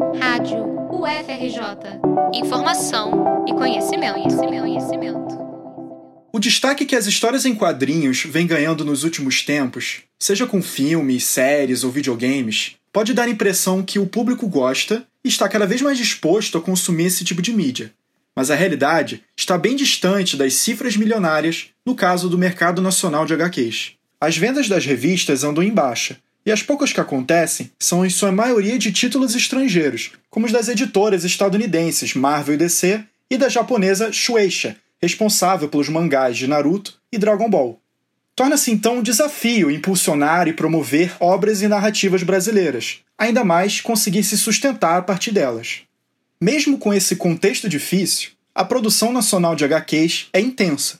Rádio UFRJ. Informação e conhecimento, conhecimento, conhecimento. O destaque que as histórias em quadrinhos vêm ganhando nos últimos tempos, seja com filmes, séries ou videogames, pode dar a impressão que o público gosta e está cada vez mais disposto a consumir esse tipo de mídia. Mas a realidade está bem distante das cifras milionárias no caso do mercado nacional de HQs. As vendas das revistas andam em baixa, e as poucas que acontecem são em sua maioria de títulos estrangeiros, como os das editoras estadunidenses Marvel e DC e da japonesa Shueisha, responsável pelos mangás de Naruto e Dragon Ball. Torna-se então um desafio impulsionar e promover obras e narrativas brasileiras, ainda mais conseguir se sustentar a partir delas. Mesmo com esse contexto difícil, a produção nacional de HQs é intensa.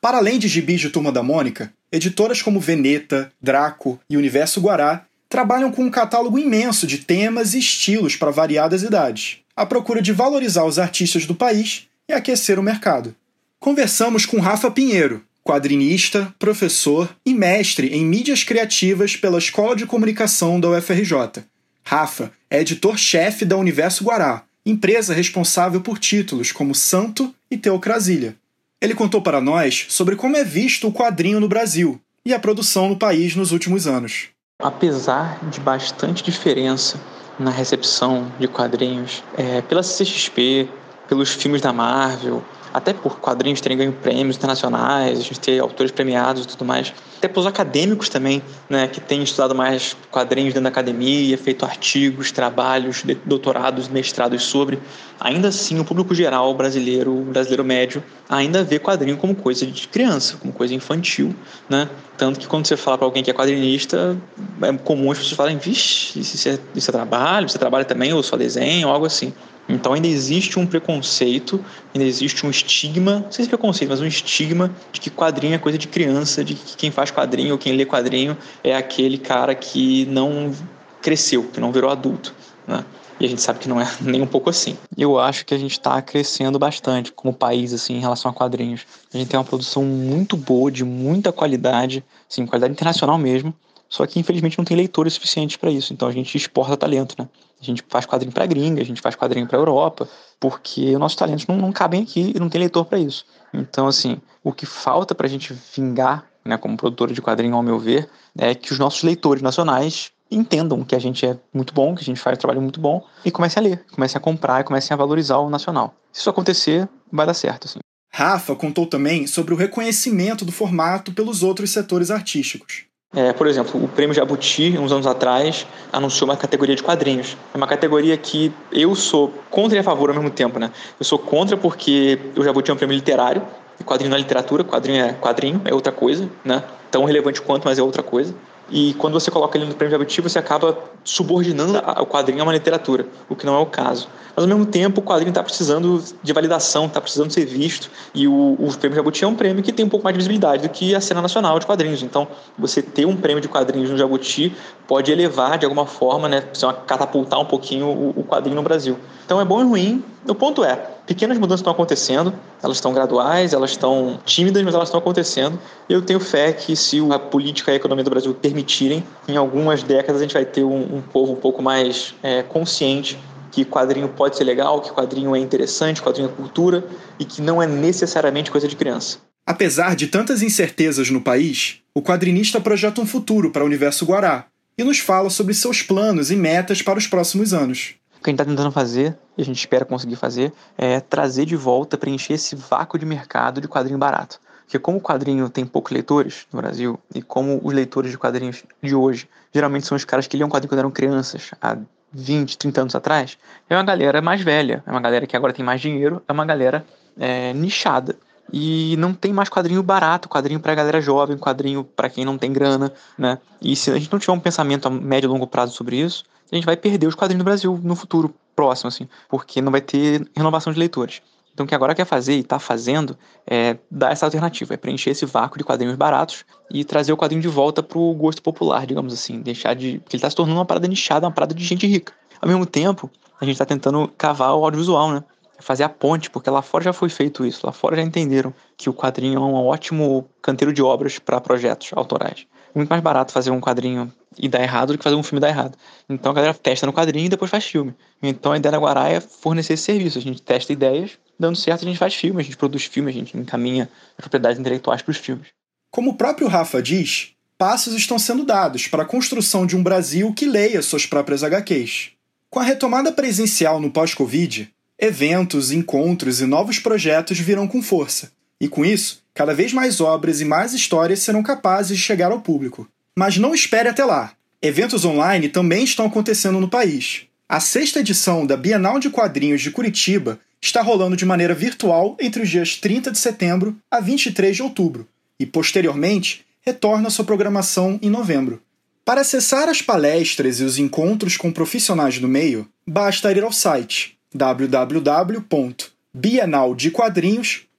Para além de gibis de Turma da Mônica, editoras como Veneta, Draco e Universo Guará trabalham com um catálogo imenso de temas e estilos para variadas idades, à procura de valorizar os artistas do país e aquecer o mercado. Conversamos com Rafa Pinheiro, quadrinista, professor e mestre em mídias criativas pela Escola de Comunicação da UFRJ. Rafa é editor-chefe da Universo Guará, empresa responsável por títulos como Santo e Teocrasília. Ele contou para nós sobre como é visto o quadrinho no Brasil e a produção no país nos últimos anos. Apesar de bastante diferença na recepção de quadrinhos, é, pela CXP, pelos filmes da Marvel, até por quadrinhos terem ganho prêmios internacionais, a gente ter autores premiados e tudo mais, até pelos acadêmicos também, né, que têm estudado mais quadrinhos dentro da academia, feito artigos, trabalhos, doutorados, mestrados sobre, ainda assim o público geral brasileiro, brasileiro médio, ainda vê quadrinho como coisa de criança, como coisa infantil, né? Tanto que quando você fala para alguém que é quadrinista, é comum as pessoas falarem, vixe, isso é, isso é trabalho, você trabalha também ou só desenho, ou algo assim. Então ainda existe um preconceito, ainda existe um estigma, não sei se é preconceito, mas um estigma de que quadrinho é coisa de criança, de que quem faz quadrinho ou quem lê quadrinho é aquele cara que não cresceu, que não virou adulto, né? E a gente sabe que não é nem um pouco assim. Eu acho que a gente está crescendo bastante como país, assim, em relação a quadrinhos. A gente tem uma produção muito boa, de muita qualidade, assim, qualidade internacional mesmo. Só que infelizmente não tem leitores suficientes para isso. Então a gente exporta talento, né? A gente faz quadrinho para gringa, a gente faz quadrinho para Europa, porque os nossos talentos não, não cabem aqui e não tem leitor para isso. Então assim, o que falta para a gente vingar, né, como produtora de quadrinho, ao meu ver, é que os nossos leitores nacionais entendam que a gente é muito bom, que a gente faz um trabalho muito bom e comecem a ler, comecem a comprar e comecem a valorizar o nacional. Se isso acontecer, vai dar certo, assim. Rafa contou também sobre o reconhecimento do formato pelos outros setores artísticos. É, por exemplo, o Prêmio Jabuti, uns anos atrás, anunciou uma categoria de quadrinhos. É uma categoria que eu sou contra e a favor ao mesmo tempo, né? Eu sou contra porque o Jabuti é um prêmio literário, quadrinho é literatura, quadrinho é quadrinho, é outra coisa, né? Tão relevante quanto, mas é outra coisa. E quando você coloca ele no prêmio Jabuti, você acaba subordinando o quadrinho a uma literatura, o que não é o caso. Mas ao mesmo tempo, o quadrinho está precisando de validação, está precisando ser visto. E o, o prêmio Jabuti é um prêmio que tem um pouco mais de visibilidade do que a cena nacional de quadrinhos. Então, você ter um prêmio de quadrinhos no Jabuti pode elevar de alguma forma, né, catapultar um pouquinho o, o quadrinho no Brasil. Então é bom e ruim. O ponto é, pequenas mudanças estão acontecendo, elas estão graduais, elas estão tímidas, mas elas estão acontecendo. Eu tenho fé que se a política e a economia do Brasil permitirem, em algumas décadas a gente vai ter um, um povo um pouco mais é, consciente que quadrinho pode ser legal, que quadrinho é interessante, quadrinho é cultura e que não é necessariamente coisa de criança. Apesar de tantas incertezas no país, o quadrinista projeta um futuro para o universo Guará e nos fala sobre seus planos e metas para os próximos anos. O que a gente está tentando fazer, e a gente espera conseguir fazer, é trazer de volta, preencher esse vácuo de mercado de quadrinho barato. Porque como o quadrinho tem poucos leitores no Brasil, e como os leitores de quadrinhos de hoje geralmente são os caras que liam quadrinho quando eram crianças, há 20, 30 anos atrás, é uma galera mais velha, é uma galera que agora tem mais dinheiro, é uma galera é, nichada. E não tem mais quadrinho barato, quadrinho pra galera jovem, quadrinho para quem não tem grana, né? E se a gente não tiver um pensamento a médio e longo prazo sobre isso, a gente vai perder os quadrinhos do Brasil no futuro próximo, assim, porque não vai ter renovação de leitores. Então, o que agora quer fazer e está fazendo é dar essa alternativa, é preencher esse vácuo de quadrinhos baratos e trazer o quadrinho de volta para o gosto popular, digamos assim. Deixar de. Porque ele está se tornando uma parada nichada, uma parada de gente rica. Ao mesmo tempo, a gente está tentando cavar o audiovisual, né? Fazer a ponte, porque lá fora já foi feito isso. Lá fora já entenderam que o quadrinho é um ótimo canteiro de obras para projetos autorais. Muito mais barato fazer um quadrinho e dar errado do que fazer um filme dar errado. Então a galera testa no quadrinho e depois faz filme. Então a ideia da Guará é fornecer esse serviço. A gente testa ideias, dando certo a gente faz filme, a gente produz filme, a gente encaminha as propriedades intelectuais para os filmes. Como o próprio Rafa diz, passos estão sendo dados para a construção de um Brasil que leia suas próprias HQs. Com a retomada presencial no pós-Covid, eventos, encontros e novos projetos virão com força. E com isso, cada vez mais obras e mais histórias serão capazes de chegar ao público. Mas não espere até lá. Eventos online também estão acontecendo no país. A sexta edição da Bienal de Quadrinhos de Curitiba está rolando de maneira virtual entre os dias 30 de setembro a 23 de outubro e, posteriormente, retorna sua programação em novembro. Para acessar as palestras e os encontros com profissionais do meio, basta ir ao site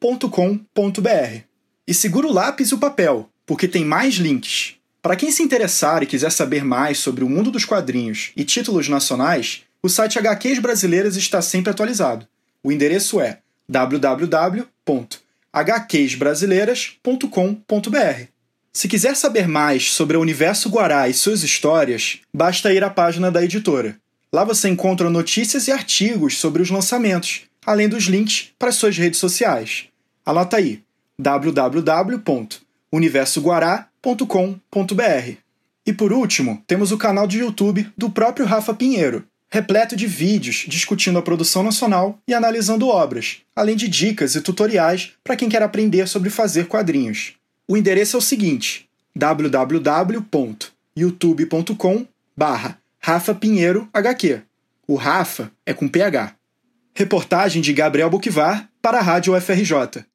www.bienaldequadrinhos.com.br. E segura o lápis e o papel, porque tem mais links. Para quem se interessar e quiser saber mais sobre o mundo dos quadrinhos e títulos nacionais, o site HQs Brasileiras está sempre atualizado. O endereço é www.hqsbrasileiras.com.br. Se quiser saber mais sobre o universo Guará e suas histórias, basta ir à página da editora. Lá você encontra notícias e artigos sobre os lançamentos, além dos links para suas redes sociais. Anota aí: www.universoguará.com rafaPinheiro.com.br. E por último, temos o canal de YouTube do próprio Rafa Pinheiro, repleto de vídeos discutindo a produção nacional e analisando obras, além de dicas e tutoriais para quem quer aprender sobre fazer quadrinhos. O endereço é o seguinte: www.youtube.com Rafa Pinheiro HQ. O Rafa é com PH. Reportagem de Gabriel Buquivar para a Rádio UFRJ.